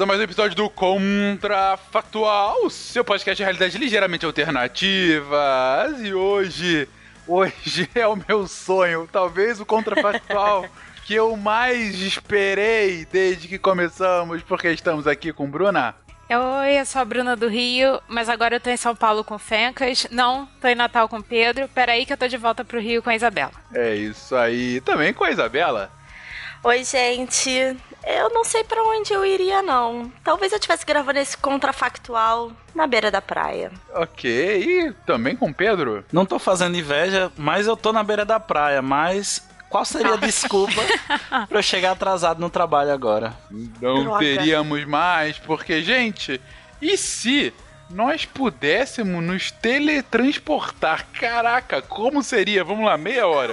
bem-vindos a mais um episódio do Contrafactual, o seu podcast de realidade ligeiramente alternativas. E hoje, hoje é o meu sonho, talvez o Contrafactual que eu mais esperei desde que começamos, porque estamos aqui com Bruna. Oi, eu sou a Bruna do Rio, mas agora eu tô em São Paulo com Fencas. Não, tô em Natal com Pedro. Peraí que eu tô de volta pro Rio com a Isabela. É isso aí. Também com a Isabela. Oi, gente. Eu não sei para onde eu iria, não. Talvez eu estivesse gravando esse contrafactual na beira da praia. Ok, e também com Pedro? Não tô fazendo inveja, mas eu tô na beira da praia, mas qual seria a desculpa para eu chegar atrasado no trabalho agora? Não Droga. teríamos mais, porque, gente, e se nós pudéssemos nos teletransportar? Caraca, como seria? Vamos lá, meia hora.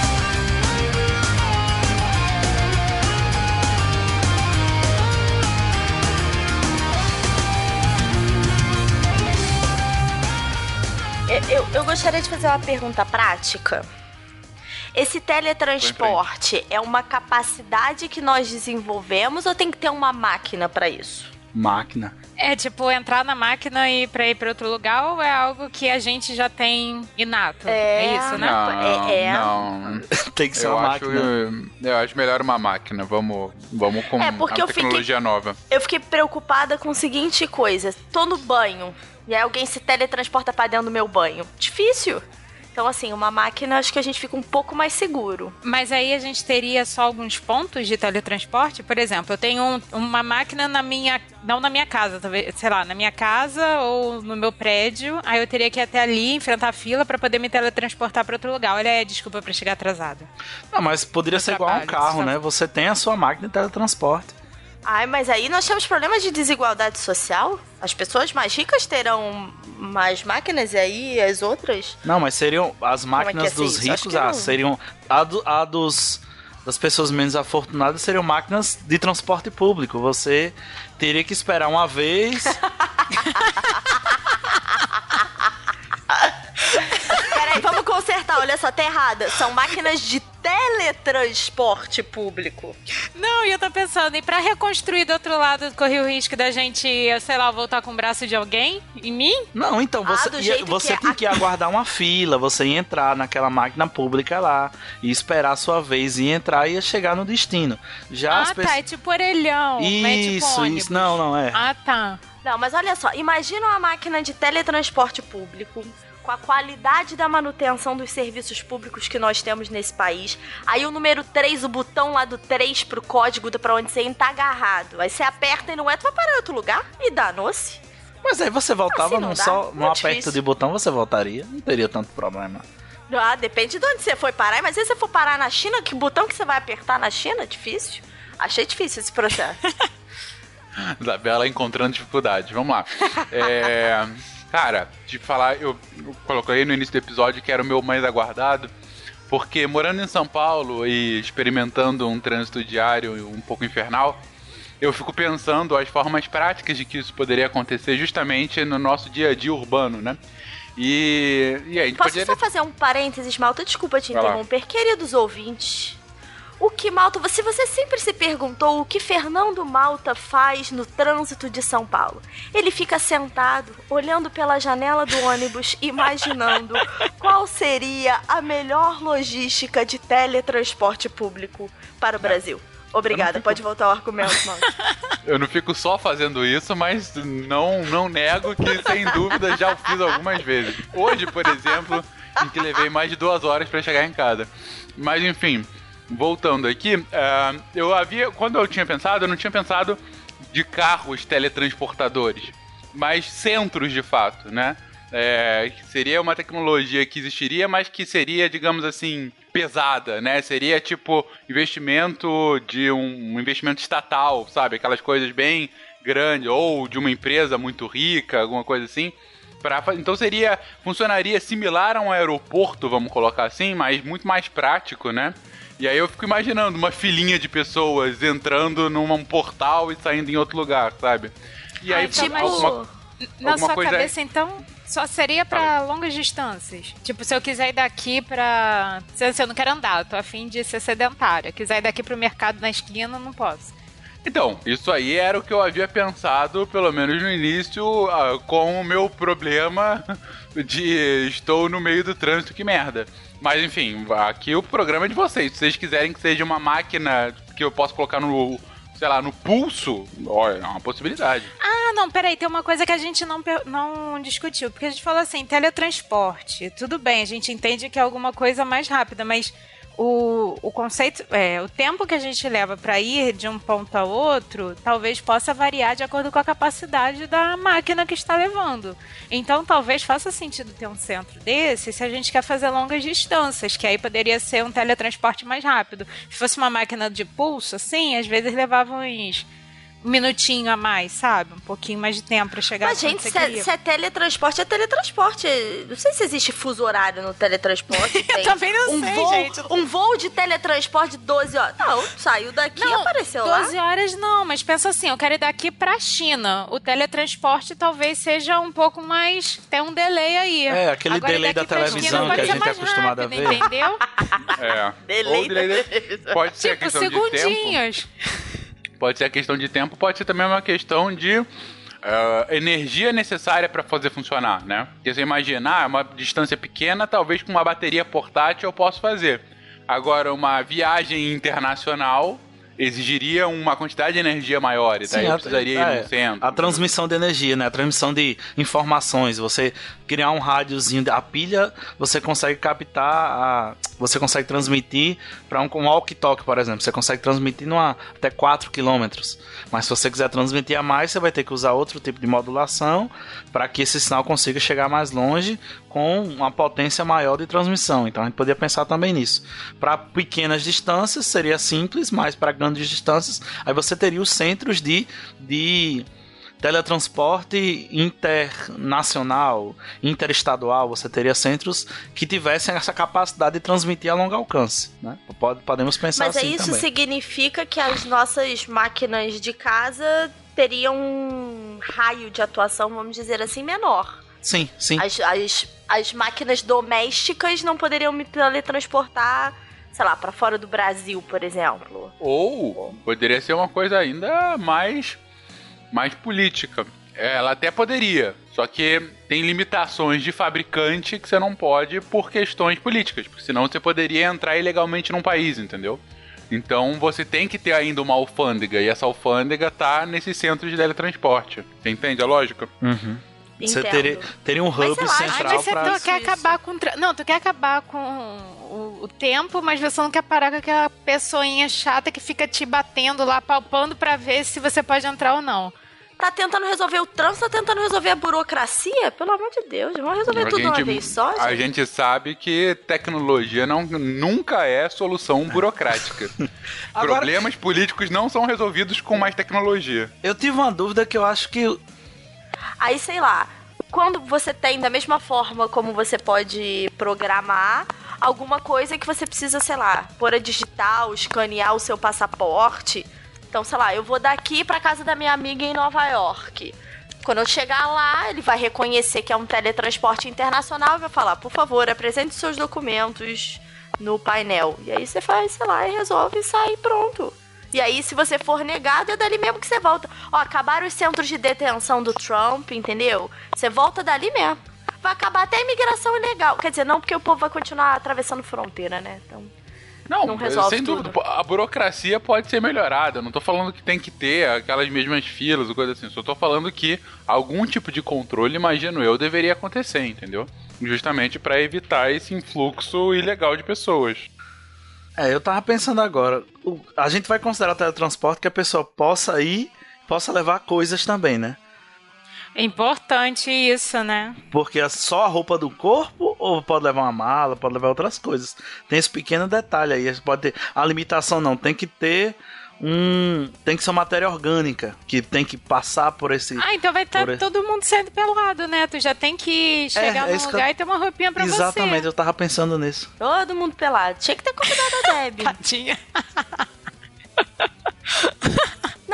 Eu, eu gostaria de fazer uma pergunta prática. Esse teletransporte é uma capacidade que nós desenvolvemos ou tem que ter uma máquina para isso? Máquina. É tipo entrar na máquina e para ir para outro lugar ou é algo que a gente já tem inato? É, é isso, né? Não, é, é. não. tem que ser eu uma acho, máquina. Eu acho melhor uma máquina. Vamos, vamos com é porque a eu tecnologia fiquei, nova. Eu fiquei preocupada com o seguinte coisa: tô no banho. E aí alguém se teletransporta para dentro do meu banho. Difícil. Então, assim, uma máquina acho que a gente fica um pouco mais seguro. Mas aí a gente teria só alguns pontos de teletransporte? Por exemplo, eu tenho um, uma máquina na minha. Não na minha casa, talvez, sei lá, na minha casa ou no meu prédio. Aí eu teria que ir até ali, enfrentar a fila para poder me teletransportar para outro lugar. Olha aí, desculpa para chegar atrasado. Não, mas poderia ser igual a um carro, né? Você tem a sua máquina de teletransporte. Ai, mas aí nós temos problemas de desigualdade social? As pessoas mais ricas terão mais máquinas e aí as outras? Não, mas seriam as é máquinas ser dos ricos, ah, seriam a, do- a dos das pessoas menos afortunadas seriam máquinas de transporte público. Você teria que esperar uma vez. Peraí, vamos consertar. Olha só, tá errada. São máquinas de teletransporte público. Não, e eu tô pensando, e pra reconstruir do outro lado, correr o risco da gente, sei lá, voltar com o braço de alguém em mim? Não, então você, Ah, ia- você que tem é. que aguardar uma fila, você ia entrar naquela máquina pública lá e esperar a sua vez e entrar e ia chegar no destino. Já ah, as tá, é tipo orelhão. não é tipo Isso, ônibus. isso. Não, não é. Ah, tá. Não, mas olha só. Imagina uma máquina de teletransporte público com a qualidade da manutenção dos serviços públicos que nós temos nesse país. Aí o número 3, o botão lá do 3 pro código do- pra onde você entra tá agarrado. Aí você aperta e não entra, vai parar em outro lugar e danou-se. Mas aí você voltava Assim num só, num aperto difícil. de botão, você voltaria. Não teria tanto problema. Ah, depende de onde você foi parar. Mas se você for parar na China, que botão que você vai apertar na China? Difícil. Achei difícil esse processo. Isabela encontrando dificuldade. Vamos lá. É, cara, de falar, eu, coloquei no início do episódio que era o meu mais aguardado, porque morando em São Paulo e experimentando um trânsito diário um pouco infernal, eu fico pensando as formas práticas de que isso poderia acontecer justamente no nosso dia a dia urbano, né? E, e aí, a gente Posso poderia... só fazer um parênteses, Malta? Desculpa te Vai lá. interromper. Queridos ouvintes, o que Malta... Se você sempre se perguntou o que Fernando Malta faz no trânsito de São Paulo, ele fica sentado, olhando pela janela do ônibus, imaginando qual seria a melhor logística de teletransporte público para o Brasil. Obrigada, pode voltar ao argumento, Malta. Eu não fico só fazendo isso, mas não, não nego que, sem dúvida, já o fiz algumas vezes. Hoje, por exemplo, em que levei mais de duas horas para chegar em casa. Mas, enfim, voltando aqui, uh, eu havia. Quando eu tinha pensado, eu não tinha pensado de carros teletransportadores, mas centros de fato, né? É, seria uma tecnologia que existiria, mas que seria, digamos assim, pesada, né? Seria tipo investimento de um, um investimento estatal, sabe? Aquelas coisas bem grandes, ou de uma empresa muito rica, alguma coisa assim. Pra, então seria. funcionaria similar a um aeroporto, vamos colocar assim, mas muito mais prático, né? E aí eu fico imaginando uma filinha de pessoas entrando num portal e saindo em outro lugar, sabe? E aí Ah, mas alguma, Na alguma sua coisa cabeça, então, só seria pra longas distâncias. Tipo, se eu quiser ir daqui pra. Se se eu não quero andar, eu tô afim de ser sedentária. Quiser ir daqui pro mercado na esquina, não posso. Então, isso aí era o que eu havia pensado, pelo menos no início, ah, com o meu problema de estou no meio do trânsito, que merda. Mas enfim, aqui o programa é de vocês. Se vocês quiserem que seja uma máquina que eu possa colocar no, sei lá, no pulso, é uma possibilidade. Ah, não, peraí, tem uma coisa que a gente não, não discutiu. Porque a gente falou assim, teletransporte. Tudo bem, a gente entende que é alguma coisa mais rápida, mas o, o conceito, é, o tempo que a gente leva para ir de um ponto a outro, talvez possa variar de acordo com a capacidade da máquina que está levando. Então, talvez faça sentido ter um centro desse se a gente quer fazer longas distâncias, que aí poderia ser um teletransporte mais rápido. Se fosse uma máquina de pulso, assim, às vezes levava uns minutinho a mais, sabe? Um pouquinho mais de tempo pra chegar Mas, gente, você se é, se é teletransporte, é teletransporte. Não sei se existe fuso horário no teletransporte. Tem também não um sei, voo, gente. Um voo de teletransporte de 12 horas. Não, saiu daqui e apareceu lá. 12 horas não, mas pensa assim, eu quero ir daqui pra China. O teletransporte talvez seja um pouco mais. Tem um delay aí. É, aquele Agora, delay da televisão China que a gente é acostumado a rápido, ver. Entendeu? É. Delay Ou delay da pode ser a tipo, questão de tempo. Pode ser questão de tempo, pode ser também uma questão de eh, energia necessária para fazer funcionar, né? Porque você imagina, ah, uma distância pequena, talvez com uma bateria portátil eu posso fazer. Agora, uma viagem internacional exigiria uma quantidade de energia maior, e daí a- precisaria ir é, no centro. A transmissão de energia, né? A transmissão de informações. Você criar um rádiozinho, a pilha, você consegue captar, a, você consegue transmitir para um, um walkie-talkie, por exemplo. Você consegue transmitir numa, até 4 km. Mas se você quiser transmitir a mais, você vai ter que usar outro tipo de modulação para que esse sinal consiga chegar mais longe com uma potência maior de transmissão. Então a gente poderia pensar também nisso. Para pequenas distâncias seria simples, mas para grandes distâncias, aí você teria os centros de, de teletransporte internacional, interestadual, você teria centros que tivessem essa capacidade de transmitir a longo alcance. Né? Pode, podemos pensar Mas assim aí isso também. significa que as nossas máquinas de casa teriam um raio de atuação, vamos dizer assim, menor. Sim, sim. As, as, as máquinas domésticas não poderiam me teletransportar, sei lá, pra fora do Brasil, por exemplo. Ou poderia ser uma coisa ainda mais, mais política. Ela até poderia, só que tem limitações de fabricante que você não pode por questões políticas, porque senão você poderia entrar ilegalmente num país, entendeu? Então você tem que ter ainda uma alfândega, e essa alfândega tá nesse centro de teletransporte. Você entende a lógica? Uhum. Você teria, teria um Mas hub lá, Ai, central mas você para. quer acabar com. Não, tu quer acabar com o, o tempo, mas você não quer parar com aquela pessoinha chata que fica te batendo lá, palpando pra ver se você pode entrar ou não. Tá tentando resolver o trânsito, tá tentando resolver a burocracia? Pelo amor de Deus, vamos resolver A tudo de uma gente- vez só, A gente. gente sabe que tecnologia não, nunca é solução burocrática. Agora- Problemas políticos não são resolvidos com mais tecnologia. Eu tive uma dúvida que eu acho que Aí, sei lá, quando você tem, da mesma forma como você pode programar, alguma coisa que você precisa, sei lá, pôr a digital, escanear o seu passaporte. Então, sei lá, eu vou daqui pra casa da minha amiga em Nova York. Quando eu chegar lá, ele vai reconhecer que é um teletransporte internacional e vai falar, por favor, apresente seus documentos no painel. E aí você faz, sei lá, e resolve e sai pronto. E aí, se você for negado, é dali mesmo que você volta. Ó, acabaram os centros de detenção do Trump, entendeu? Você volta dali mesmo. Vai acabar até a imigração ilegal. Quer dizer, não, porque o povo vai continuar atravessando fronteira, né? Então, Não, não resolve sem tudo. dúvida. A burocracia pode ser melhorada. Eu não tô falando que tem que ter aquelas mesmas filas ou coisa assim. Só tô falando que algum tipo de controle, imagino eu, deveria acontecer, entendeu? Justamente pra evitar esse influxo ilegal de pessoas. É, eu tava pensando agora. O- a gente vai considerar teletransporte que a pessoa possa ir, possa levar coisas também, né? É importante isso, né? Porque é só a roupa do corpo ou pode levar uma mala, pode levar outras coisas. Tem esse pequeno detalhe aí. Pode ter a limitação não, tem que ter um, tem que ser uma matéria orgânica que tem que passar por esse. Ah, então vai estar esse- todo mundo saindo pelado, né? Tu já tem que chegar é num isso que lugar eu- e ter uma roupinha pra Exatamente, você. eu tava pensando nisso. Todo mundo pelado. Tinha que ter convidado a Debbie. Tadinha.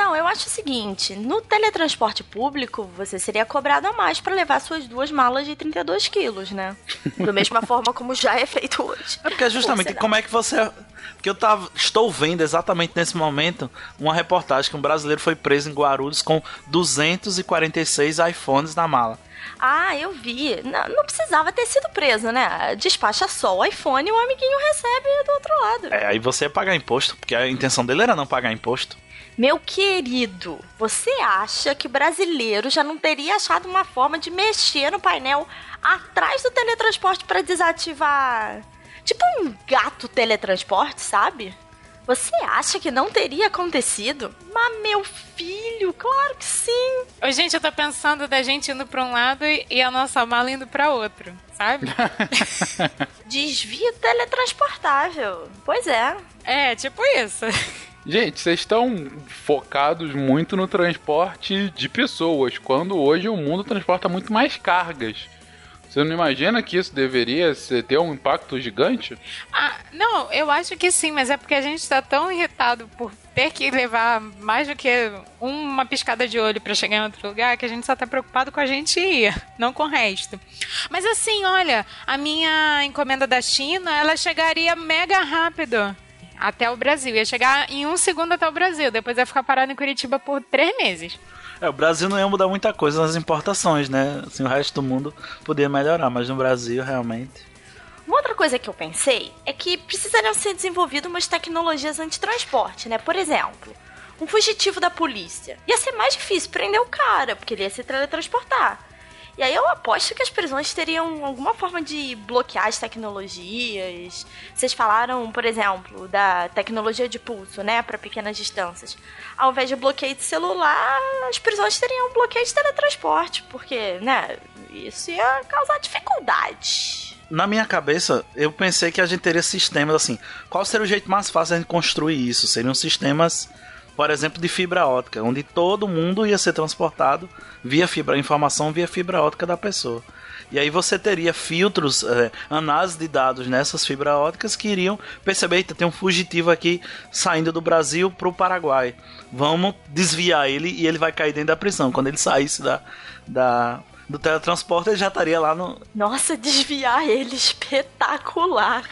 Não, eu acho o seguinte: no teletransporte público, você seria cobrado a mais pra levar suas duas malas de 32 quilos, né? Da mesma forma como já é feito hoje. É porque é justamente como é que você. Porque eu tava, estou vendo exatamente nesse momento uma reportagem que um brasileiro foi preso em Guarulhos com 246 iPhones na mala. Ah, eu vi. Não, não precisava ter sido preso, né? Despacha só o iPhone e o amiguinho recebe do outro lado. É, aí você ia pagar imposto, porque a intenção dele era não pagar imposto. Meu querido, você acha que o brasileiro já não teria achado uma forma de mexer no painel atrás do teletransporte pra desativar? Tipo um gato teletransporte, sabe? Você acha que não teria acontecido? Mas meu filho, claro que sim. Ô, gente, eu tô pensando da gente indo pra um lado e e a nossa mala indo pra outro, sabe? Desvio teletransportável. Pois é. é, tipo isso. Gente, vocês estão focados muito no transporte de pessoas, quando hoje o mundo transporta muito mais cargas. Você não imagina que isso deveria ter um impacto gigante? Ah, não, eu acho que sim, mas é porque a gente tá tão irritado por ter que levar mais do que uma piscada de olho pra chegar em outro lugar que a gente só tá preocupado com a gente ir, não com o resto. Mas assim, olha, a minha encomenda da China, ela chegaria mega rápido até o Brasil. Ia chegar em um segundo até o Brasil, depois ia ficar parado em Curitiba por três meses. É, o Brasil não ia mudar muita coisa nas importações, né? Assim, o resto do mundo poderia melhorar, mas no Brasil, realmente. Uma outra coisa que eu pensei é que precisariam ser desenvolvidas umas tecnologias antitransporte, né? Por exemplo, um fugitivo da polícia. Ia ser mais difícil prender o cara, porque ele ia se teletransportar. E aí eu aposto que as prisões teriam alguma forma de bloquear as tecnologias. Vocês falaram, por exemplo, da tecnologia de pulso, né, para pequenas distâncias. Ao invés de bloqueio de celular, as prisões teriam bloqueio de teletransporte, porque, né, isso ia causar dificuldade. Na minha cabeça, eu pensei que a gente teria sistemas assim. Qual seria o jeito mais fácil de a gente construir isso? Seriam sistemas, por exemplo, de fibra ótica, onde todo mundo ia ser transportado via fibra, informação via fibra ótica da pessoa. E aí você teria filtros, é, análise de dados nessas fibras óticas que iriam perceber, tem um fugitivo aqui saindo do Brasil pro Paraguai. Vamos desviar ele e ele vai cair dentro da prisão. Quando ele saísse da, da, do teletransporte, ele já estaria lá no, Nossa, desviar ele espetacular.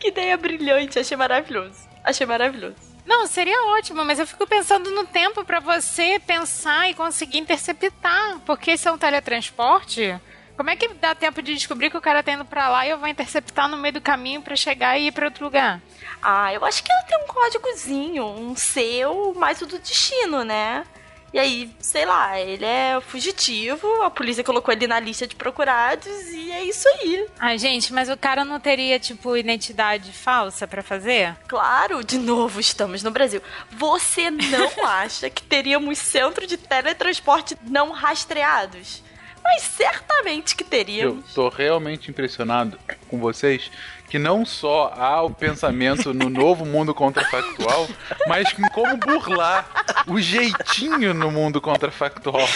Que ideia brilhante, achei maravilhoso. Achei maravilhoso. Não, seria ótimo, mas eu fico pensando no tempo pra você pensar e conseguir interceptar. Porque se é um teletransporte, como é que dá tempo de descobrir que o cara tá indo pra lá e eu vou interceptar no meio do caminho pra chegar e ir pra outro lugar? Ah, eu acho que ela tem um códigozinho, um seu mais o do destino, né? E aí, sei lá, ele é fugitivo, a polícia colocou ele na lista de procurados e é isso aí. Ai, gente, mas o cara não teria, tipo, identidade falsa pra fazer? Claro, de novo estamos no Brasil. Você não acha que teríamos centro de teletransporte não rastreados? Mas certamente que Eu teríamos. tô realmente impressionado com vocês que não só há o pensamento no novo mundo contrafactual, mas em como burlar o jeitinho no mundo contrafactual.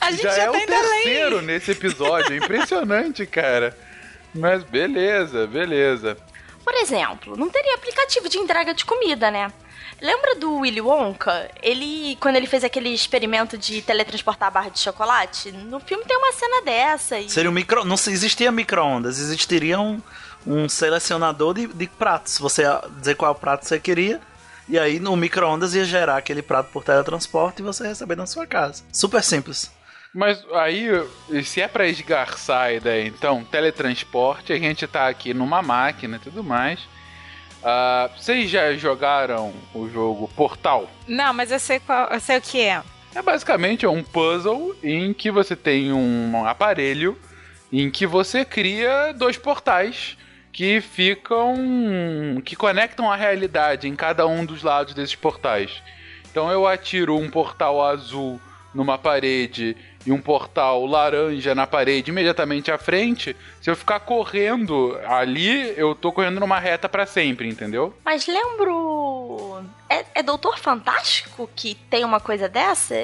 A gente já, já é tá o terceiro nesse episódio, é impressionante, cara. Mas beleza, beleza. Por exemplo, não teria aplicativo de entrega de comida, né? Lembra do Willy Wonka? Ele, quando ele fez aquele experimento de teletransportar a barra de chocolate, no filme tem uma cena dessa. E... Seria um micro. Não se- existia micro-ondas, existiria um, um selecionador de, de pratos. Você ia dizer qual prato você queria. E aí no micro-ondas ia gerar aquele prato por teletransporte e você receber na sua casa. Super simples. Mas aí, se é pra esgarçar a ideia, então, teletransporte, a gente tá aqui numa máquina e tudo mais. Ah, vocês já jogaram o jogo Portal? Não, mas eu sei, qual, eu sei o que é. É basicamente um puzzle em que você tem um aparelho em que você cria dois portais que ficam. que conectam a realidade em cada um dos lados desses portais. Então eu atiro um portal azul numa parede e um portal laranja na parede imediatamente à frente. Se eu ficar correndo ali, eu tô correndo numa reta para sempre, entendeu? Mas lembro. É, Doutor Fantástico que tem uma coisa dessa?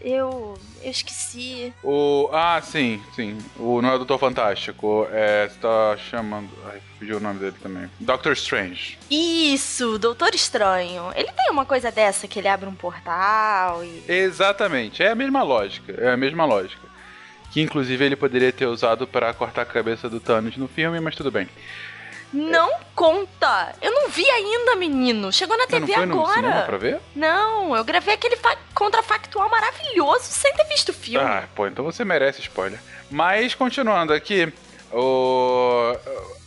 Eu. Eu esqueci. O. Ah, sim, sim. O não é o Doutor Fantástico. É. Você tá chamando. Ai, fugiu o nome dele também. Doctor Strange. Isso, Doutor Estranho. Ele tem uma coisa dessa que ele abre um portal e. Exatamente. É a mesma lógica. É a mesma lógica. Que inclusive ele poderia ter usado para cortar a cabeça do Thanos no filme, mas tudo bem. Não conta! Eu não vi ainda, menino. Chegou na Você não TV foi no agora. cinema pra ver? Não, eu gravei aquele fa- contrafactual maravilhoso sem ter visto o filme. Ah, pô, então você merece spoiler. Mas continuando aqui, o.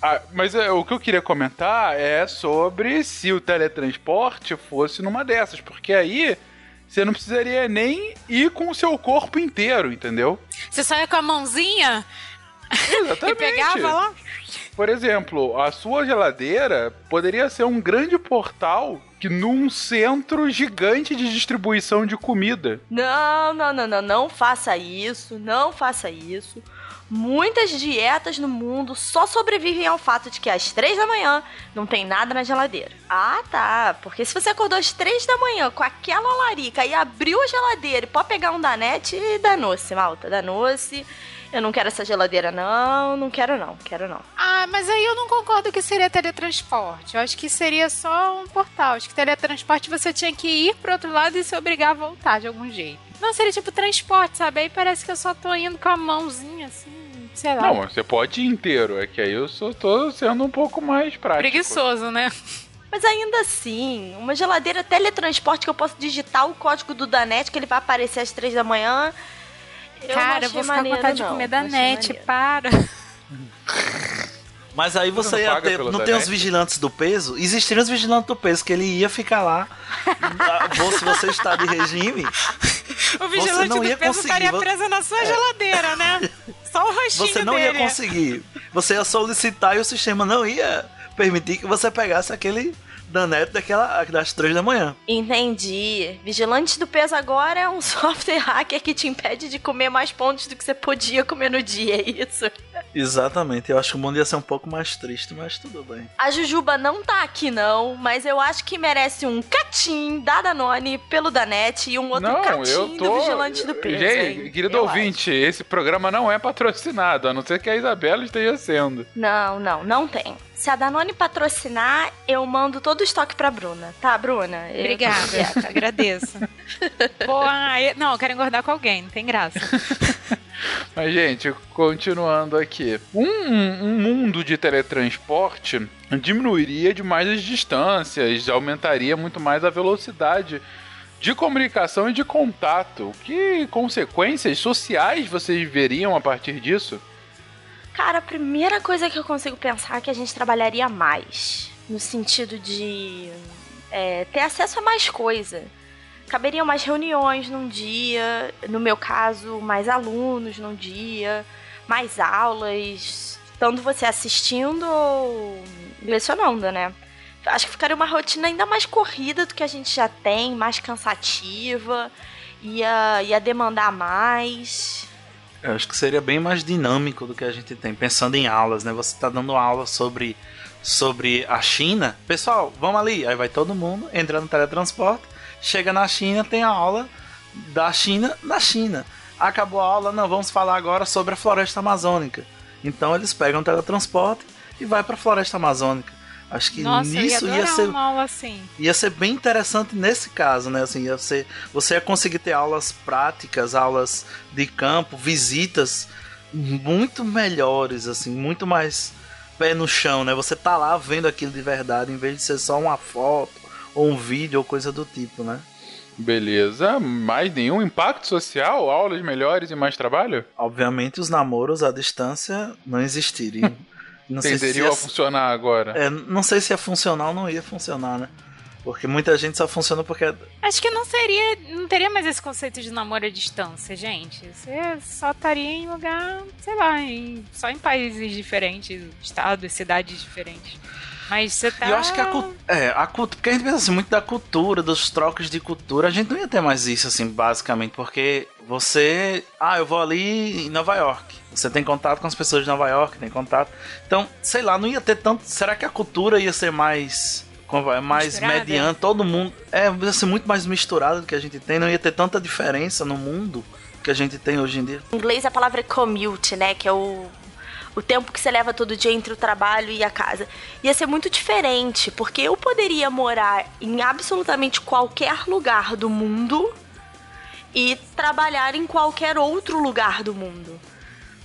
ah, mas é, o que eu queria comentar é sobre se o teletransporte fosse numa dessas, porque aí você não precisaria nem ir com o seu corpo inteiro, entendeu? Você saia com a mãozinha Exatamente. e pegava lá? Por exemplo, a sua geladeira poderia ser um grande portal que num centro gigante de distribuição de comida. Não, não, não, não, não faça isso, não faça isso. Muitas dietas no mundo só sobrevivem ao fato de que às três da manhã não tem nada na geladeira. Ah, tá. Porque se você acordou às três da manhã com aquela larica e abriu a geladeira e pode pegar um danete, danou-se, malta, danou-se. Eu não quero essa geladeira, não, não quero não, quero não. Ah, mas aí eu não concordo que seria teletransporte. Eu acho que seria só um portal. Acho que teletransporte você tinha que ir pro outro lado e se obrigar a voltar de algum jeito. Não, seria tipo transporte, sabe? Aí parece que eu só tô indo com a mãozinha assim, sei lá. Não, você pode ir inteiro, é que aí eu só tô sendo um pouco mais prático. Preguiçoso, né? Mas ainda assim, uma geladeira teletransporte que eu posso digitar o código do Danete, que ele vai aparecer às três da manhã. Eu Cara, eu vou ficar com maneiro, vontade de não. comer Não achei danete, maneiro. para. Mas aí Você você não ia ter. Não tem os Danete? vigilantes do peso? Existiram os vigilantes do peso, que ele ia ficar lá. Bom, Se você está de regime, O vigilante não do ia peso conseguir, estaria preso na sua geladeira, né? Só o rostinho você não dele. ia conseguir. Você ia solicitar e o sistema não ia permitir que você pegasse aquele danete daquela, das três da manhã. Entendi. Vigilante do peso agora é um software hacker que te impede de comer mais pontos do que você podia comer no dia, é isso? Exatamente. Eu acho que o mundo ia ser um pouco mais triste, mas tudo bem. A Jujuba não tá aqui não, mas eu acho que merece um catim da Danone pelo Danete e um outro Não, catim tô. do Vigilante do Peso. Gente, hein? querido Eu ouvinte, esse programa não é patrocinado, a não ser que a Isabela esteja sendo. acho. Não, não, não tem. Se a Danone patrocinar, eu mando todo o estoque pra Bruna. Tá, Bruna? Eu- Obrigada, agradeço. Eu- não, eu quero engordar com alguém, não tem graça. Mas, gente, continuando aqui. Um, um mundo de teletransporte diminuiria demais as distâncias, aumentaria muito mais a velocidade de comunicação e de contato. Que consequências sociais vocês veriam a partir disso? Cara, a primeira coisa que eu consigo pensar é que a gente trabalharia mais. No sentido de é, ter acesso a mais coisa. Caberiam mais reuniões num dia, no meu caso, mais alunos num dia, mais aulas, tanto você assistindo ou lecionando, né? Acho que ficaria uma rotina ainda mais corrida do que a gente já tem, mais cansativa, ia, ia demandar mais. Eu acho que seria bem mais dinâmico do que a gente tem. Pensando em aulas, né? Você tá dando aula sobre, sobre a China. Pessoal, vamos ali. Aí vai todo mundo, entra no teletransporte, chega na China, tem a aula da China na China. Acabou a aula, não, vamos falar agora sobre a floresta amazônica. Então eles pegam o teletransporte e vai pra floresta amazônica. Acho que Nossa, nisso ia ia ser uma aula assim. ia ser bem interessante nesse caso, né? Assim, ia ser, você ia conseguir ter aulas práticas, aulas de campo, visitas muito melhores, assim, muito mais pé no chão, né? Você tá lá vendo aquilo de verdade, em vez de ser só uma foto ou um vídeo ou coisa do tipo, né? Beleza, mais nenhum impacto social? Aulas melhores e mais trabalho? Obviamente os namoros à distância não existiriam. Não sei se Tenderiam ia, a funcionar agora. é, não sei se ia funcionar ou não ia funcionar, né? Porque muita gente só funciona porque Acho que não seria. Não teria mais esse conceito de namoro à distância, gente. Você só estaria em lugar, sei lá, em- só em países diferentes, estados, cidades diferentes. Mas você tá. E eu acho que a cultura. É, a cultura. Porque a gente pensa assim, muito da cultura, dos trocos de cultura. A gente não ia ter mais isso, assim, basicamente. Porque você. Ah, eu vou ali em Nova York. Você tem contato com as pessoas de Nova York, tem contato. Então, sei lá, não ia ter tanto. Será que a cultura ia ser mais. como é, Mais Misturada? mediana? Todo mundo. É, ia ser muito mais misturado do que a gente tem. Não ia ter tanta diferença no mundo que a gente tem hoje em dia. Em inglês a palavra é commute, né? Que é o, o tempo que você leva todo dia entre o trabalho e a casa. Ia ser muito diferente, porque eu poderia morar em absolutamente qualquer lugar do mundo e trabalhar em qualquer outro lugar do mundo.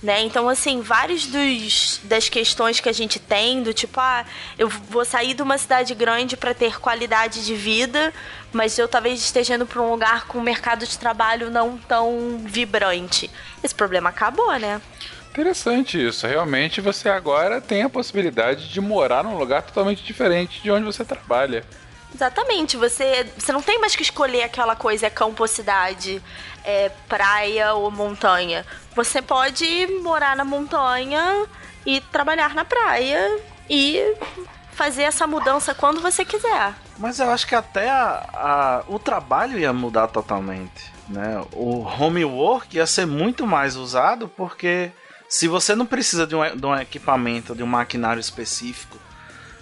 Né? Então, assim, vários dos, das questões que a gente tem, do tipo, ah, eu vou sair de uma cidade grande para ter qualidade de vida, mas eu talvez esteja indo para um lugar com um mercado de trabalho não tão vibrante. Esse problema acabou, né? Interessante isso. Realmente você agora tem a possibilidade de morar num lugar totalmente diferente de onde você trabalha. Exatamente, você, você não tem mais que escolher aquela coisa, é campo ou cidade, é praia ou montanha. Você pode morar na montanha e trabalhar na praia e fazer essa mudança quando você quiser. Mas eu acho que até a, a- o trabalho ia mudar totalmente, né? O homework ia ser muito mais usado porque se você não precisa de um, de um equipamento, de um maquinário específico,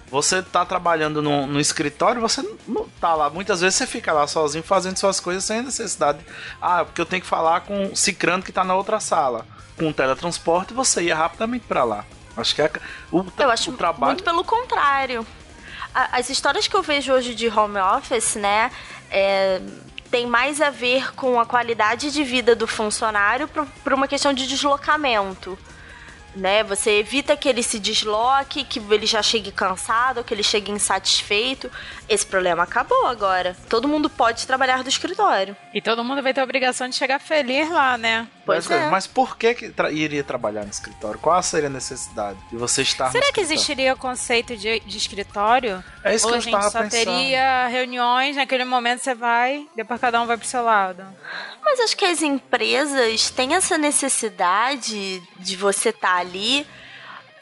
você tá trabalhando no, no escritório, você não tá lá. Muitas vezes você fica lá sozinho fazendo suas coisas sem necessidade. Ah, porque eu tenho que falar com o Cicrano que tá na outra sala. Com o teletransporte, você ia rapidamente pra lá. Acho que é, o, Eu acho o trabalho. muito pelo contrário. As histórias que eu vejo hoje de home office, né, é, tem mais a ver com a qualidade de vida do funcionário por, uma questão de deslocamento. Né? Você evita que ele se desloque, que ele já chegue cansado, que ele chegue insatisfeito. Esse problema acabou agora. Todo mundo pode trabalhar do escritório. E todo mundo vai ter a obrigação de chegar feliz lá, né? Pois mas, é. mas por que, que tra- iria trabalhar no escritório? Qual seria a necessidade de você estar no Será que existiria o conceito de, de escritório? É isso Ou que a eu gente estava só pensando. teria reuniões, naquele momento você vai, depois cada um vai pro seu lado. Mas acho que as empresas têm essa necessidade de você estar ali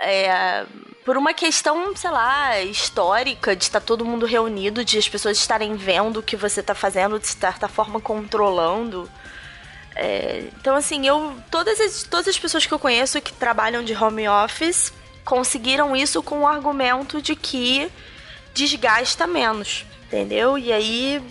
é, por uma questão, sei lá, histórica, de estar todo mundo reunido, de as pessoas estarem vendo o que você está fazendo, de certa forma controlando. É, então, assim, eu. Todas as, todas as pessoas que eu conheço que trabalham de home office conseguiram isso com o argumento de que desgasta menos, entendeu? E aí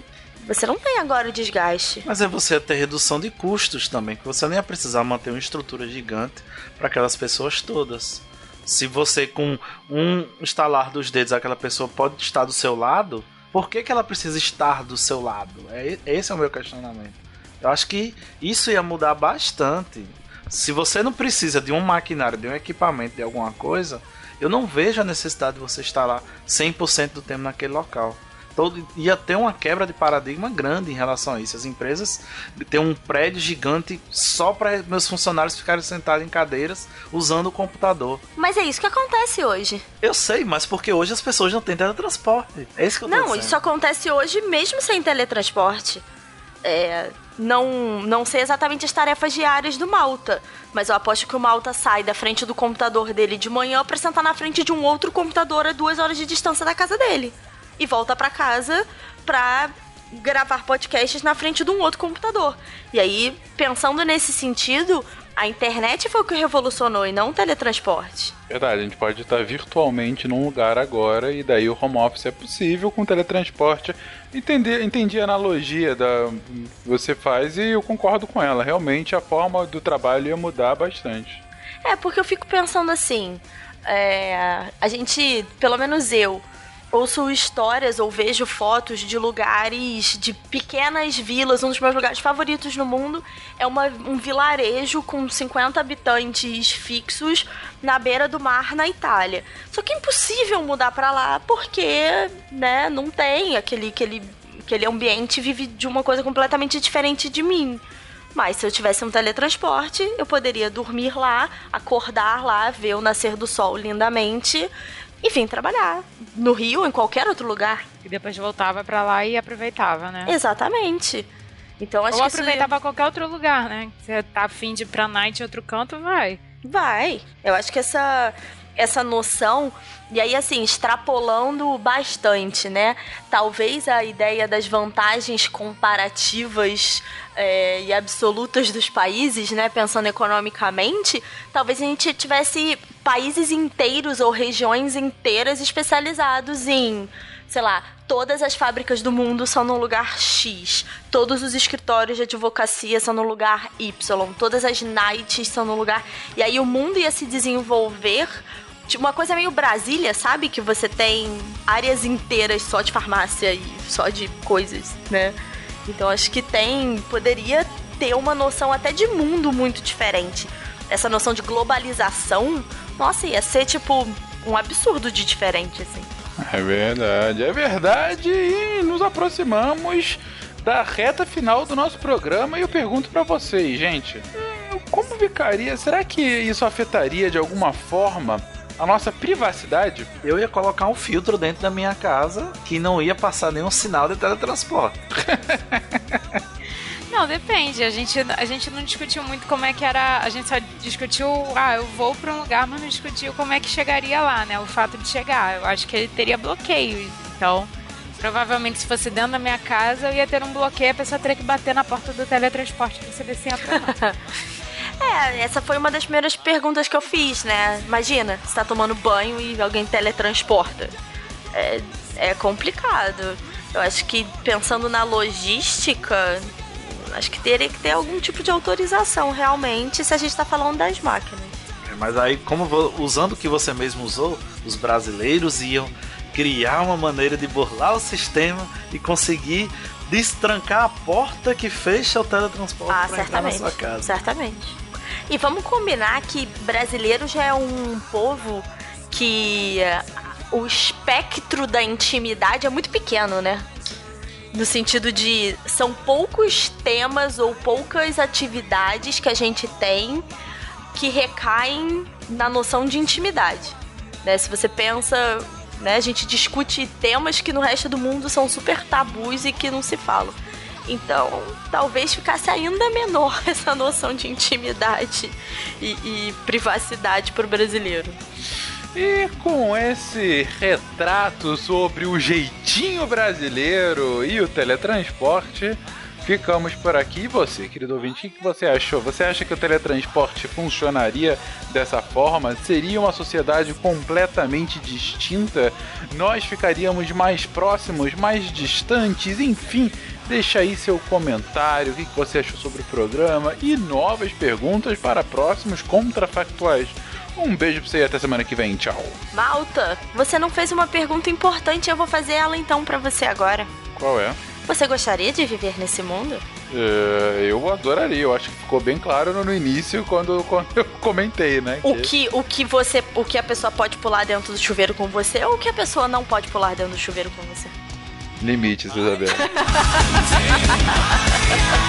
você não tem agora o desgaste. Mas é você ter redução de custos também, que você não ia precisar manter uma estrutura gigante para aquelas pessoas todas. Se você com um estalar dos dedos aquela pessoa pode estar do seu lado, por que, que ela precisa estar do seu lado? É, esse é o meu questionamento. Eu acho que isso ia mudar bastante. Se você não precisa de um maquinário, de um equipamento, de alguma coisa, eu não vejo a necessidade de você estar lá 100% do tempo naquele local. Todo, ia ter uma quebra de paradigma grande em relação a isso. As empresas têm um prédio gigante só para meus funcionários ficarem sentados em cadeiras usando o computador. Mas é isso que acontece hoje. Eu sei, mas porque hoje as pessoas não têm teletransporte. É isso que eu Não, isso acontece hoje mesmo sem teletransporte. É, não, não sei exatamente as tarefas diárias do Malta, mas eu aposto que o Malta sai da frente do computador dele de manhã pra sentar na frente de um outro computador a duas horas de distância da casa dele. E volta pra casa pra gravar podcasts na frente de um outro computador. E aí, pensando nesse sentido, a internet foi o que revolucionou e não o teletransporte. Verdade, a gente pode estar virtualmente num lugar agora e daí o home office é possível com teletransporte. Entendi, entendi a analogia da você faz e eu concordo com ela. Realmente a forma do trabalho ia mudar bastante. É, porque eu fico pensando assim, é, a gente, pelo menos eu, ouço histórias ou vejo fotos de lugares, de pequenas vilas. Um dos meus lugares favoritos no mundo é uma, um vilarejo com 50 habitantes fixos na beira do mar na Itália. Só que é impossível mudar pra lá porque, né, não tem aquele, aquele, aquele ambiente vive de uma coisa completamente diferente de mim. Mas se eu tivesse um teletransporte, eu poderia dormir lá, acordar lá, ver o nascer do sol lindamente, enfim, trabalhar no Rio, em qualquer outro lugar. E depois voltava pra lá e aproveitava, né? Exatamente. Então acho Ou que aproveitava qualquer outro lugar, né? Você tá afim de ir pra night em outro canto, vai. Vai. Eu acho que essa essa noção e aí assim extrapolando bastante, né? Talvez a ideia das vantagens comparativas é, e absolutas dos países, né? Pensando economicamente, talvez a gente tivesse países inteiros ou regiões inteiras especializados em sei lá, todas as fábricas do mundo são no lugar X, todos os escritórios de advocacia são no lugar Y, todas as nights são no lugar. E aí o mundo ia se desenvolver. Tipo, uma coisa meio Brasília, sabe? Que você tem áreas inteiras só de farmácia e só de coisas, né? Então acho que tem. Poderia ter uma noção até de mundo muito diferente. Essa noção de globalização, nossa, ia ser tipo um absurdo de diferente, assim. É verdade, é verdade. E nos aproximamos da reta final do nosso programa e eu pergunto pra vocês, gente, como ficaria? Será que isso afetaria de alguma forma a nossa privacidade? Eu ia colocar um filtro dentro da minha casa que não ia passar nenhum sinal de teletransporte. Não, depende. A gente, a gente não discutiu muito como é que era. A gente só discutiu, ah, eu vou pra um lugar, mas não discutiu como é que chegaria lá, né? O fato de chegar. Eu acho que ele teria bloqueios. Então, provavelmente se fosse dentro da minha casa, eu ia ter um bloqueio, a pessoa teria que bater na porta do teletransporte pra saber se entra. É, essa foi uma das primeiras perguntas que eu fiz, né? Imagina, você tá tomando banho e alguém teletransporta. É, é complicado. Eu acho que pensando na logística, acho que teria que ter algum tipo de autorização realmente se a gente tá falando das máquinas. É, Mas aí, como usando o que você mesmo usou, os brasileiros iam criar uma maneira de burlar o sistema e conseguir destrancar a porta que fecha o teletransporte Ah, para entrar na certamente. sua casa. Certamente. E vamos combinar que brasileiro já é um povo que eh, o espectro da intimidade é muito pequeno, né? No sentido de são poucos temas ou poucas atividades que a gente tem que recaem na noção de intimidade. Né? Se você pensa, né, a gente discute temas que no resto do mundo são super tabus e que não se falam. Então, talvez ficasse ainda menor essa noção de intimidade e, e privacidade para o brasileiro. E com esse retrato sobre o jeitinho brasileiro e o teletransporte, ficamos por aqui. E você, querido ouvinte, o que você achou? Você acha que o teletransporte funcionaria dessa forma? Seria uma sociedade completamente distinta? Nós ficaríamos mais próximos, mais distantes? Enfim, deixa aí seu comentário, o que você achou sobre o programa e novas perguntas para próximos contrafactuais. Um beijo pra você e até semana que vem. Tchau. Malta, você não fez uma pergunta importante, eu vou fazer ela então para você agora. Qual é? Você gostaria de viver nesse mundo? É, eu adoraria, eu acho que ficou bem claro no, no início quando, quando eu comentei, né? O que, o que você, o que a pessoa pode pular dentro do chuveiro com você ou o que a pessoa não pode pular dentro do chuveiro com você? Limites, Isabel.